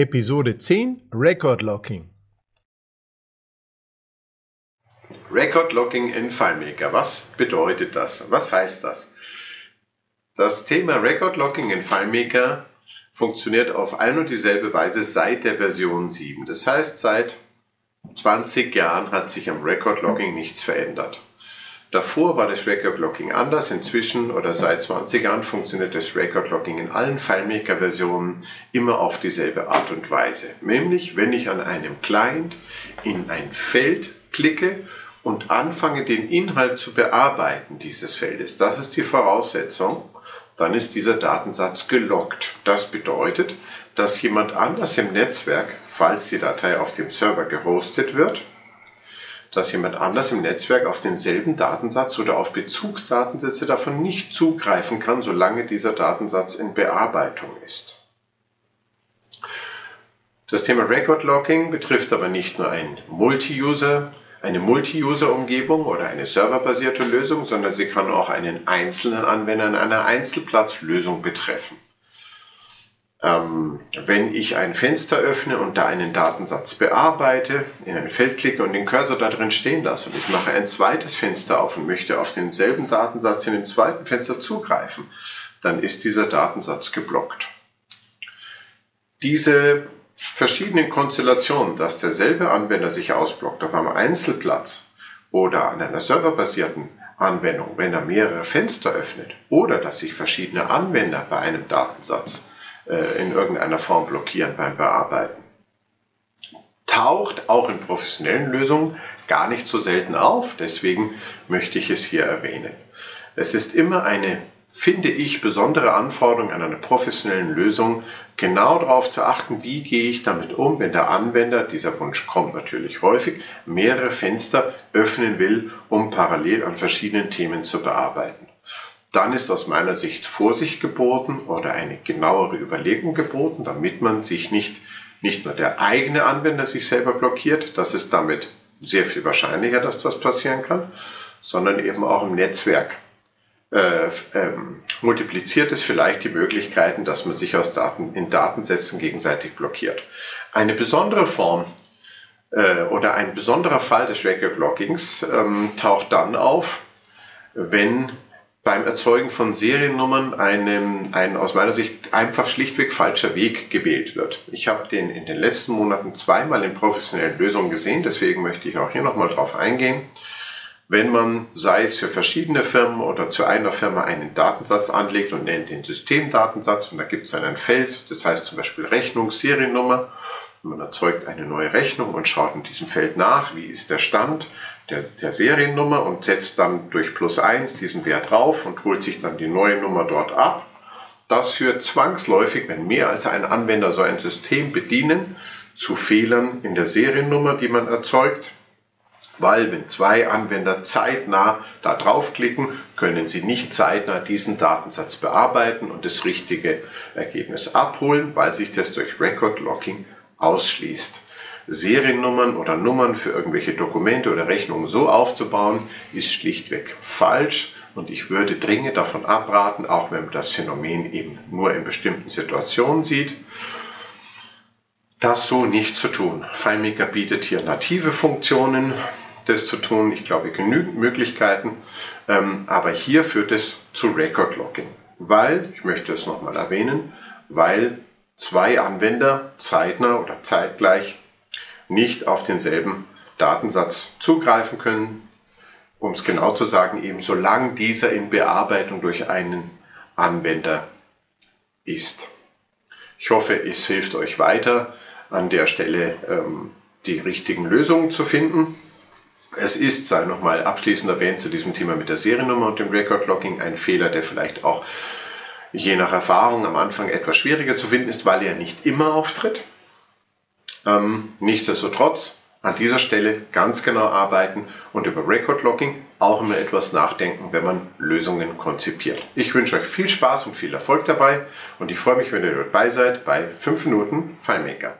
Episode 10 Record Locking. Record Locking in FileMaker. Was bedeutet das? Was heißt das? Das Thema Record Locking in FileMaker funktioniert auf ein und dieselbe Weise seit der Version 7. Das heißt, seit 20 Jahren hat sich am Record Logging nichts verändert. Davor war das Record Logging anders. Inzwischen oder seit 20 Jahren funktioniert das Record Logging in allen FileMaker-Versionen immer auf dieselbe Art und Weise. Nämlich, wenn ich an einem Client in ein Feld klicke und anfange, den Inhalt zu bearbeiten dieses Feldes. Das ist die Voraussetzung. Dann ist dieser Datensatz gelockt. Das bedeutet, dass jemand anders im Netzwerk, falls die Datei auf dem Server gehostet wird, dass jemand anders im Netzwerk auf denselben Datensatz oder auf Bezugsdatensätze davon nicht zugreifen kann, solange dieser Datensatz in Bearbeitung ist. Das Thema Record Locking betrifft aber nicht nur ein Multi-User, eine Multi-User-Umgebung oder eine serverbasierte Lösung, sondern sie kann auch einen einzelnen Anwender in einer Einzelplatzlösung betreffen. Ähm, wenn ich ein Fenster öffne und da einen Datensatz bearbeite, in ein Feld klicke und den Cursor da drin stehen lasse und ich mache ein zweites Fenster auf und möchte auf denselben Datensatz in dem zweiten Fenster zugreifen, dann ist dieser Datensatz geblockt. Diese verschiedenen Konstellationen, dass derselbe Anwender sich ausblockt, ob am Einzelplatz oder an einer serverbasierten Anwendung, wenn er mehrere Fenster öffnet, oder dass sich verschiedene Anwender bei einem Datensatz äh, in irgendeiner Form blockieren beim Bearbeiten. Taucht auch in professionellen Lösungen gar nicht so selten auf, deswegen möchte ich es hier erwähnen. Es ist immer eine, finde ich, besondere Anforderung an einer professionellen Lösung, genau darauf zu achten, wie gehe ich damit um, wenn der Anwender, dieser Wunsch kommt natürlich häufig, mehrere Fenster öffnen will, um parallel an verschiedenen Themen zu bearbeiten dann ist aus meiner Sicht Vorsicht geboten oder eine genauere Überlegung geboten, damit man sich nicht, nicht nur der eigene Anwender sich selber blockiert, das ist damit sehr viel wahrscheinlicher, dass das passieren kann, sondern eben auch im Netzwerk äh, ähm, multipliziert es vielleicht die Möglichkeiten, dass man sich aus Daten, in Datensätzen gegenseitig blockiert. Eine besondere Form äh, oder ein besonderer Fall des Record Loggings ähm, taucht dann auf, wenn beim Erzeugen von Seriennummern einem, ein aus meiner Sicht einfach schlichtweg falscher Weg gewählt wird. Ich habe den in den letzten Monaten zweimal in professionellen Lösungen gesehen, deswegen möchte ich auch hier nochmal drauf eingehen. Wenn man, sei es für verschiedene Firmen oder zu einer Firma einen Datensatz anlegt und nennt den Systemdatensatz und da gibt es dann ein Feld, das heißt zum Beispiel Rechnung, Seriennummer man erzeugt eine neue Rechnung und schaut in diesem Feld nach, wie ist der Stand der, der Seriennummer und setzt dann durch plus eins diesen Wert drauf und holt sich dann die neue Nummer dort ab. Das führt zwangsläufig, wenn mehr als ein Anwender so ein System bedienen, zu Fehlern in der Seriennummer, die man erzeugt. Weil wenn zwei Anwender zeitnah da draufklicken, können sie nicht zeitnah diesen Datensatz bearbeiten und das richtige Ergebnis abholen, weil sich das durch Record Locking ausschließt. Seriennummern oder Nummern für irgendwelche Dokumente oder Rechnungen so aufzubauen, ist schlichtweg falsch und ich würde dringend davon abraten, auch wenn man das Phänomen eben nur in bestimmten Situationen sieht, das so nicht zu tun. FileMaker bietet hier native Funktionen, das zu tun. Ich glaube, genügend Möglichkeiten, ähm, aber hier führt es zu Record Locking, weil, ich möchte es nochmal erwähnen, weil zwei Anwender zeitnah oder zeitgleich nicht auf denselben Datensatz zugreifen können. Um es genau zu sagen, eben solange dieser in Bearbeitung durch einen Anwender ist. Ich hoffe, es hilft euch weiter, an der Stelle ähm, die richtigen Lösungen zu finden. Es ist, sei nochmal abschließend erwähnt, zu diesem Thema mit der Seriennummer und dem Record Logging ein Fehler, der vielleicht auch je nach Erfahrung am Anfang etwas schwieriger zu finden ist, weil er nicht immer auftritt. Ähm, nichtsdestotrotz an dieser Stelle ganz genau arbeiten und über Record Logging auch immer etwas nachdenken, wenn man Lösungen konzipiert. Ich wünsche euch viel Spaß und viel Erfolg dabei und ich freue mich, wenn ihr dabei seid bei 5 Minuten FileMaker.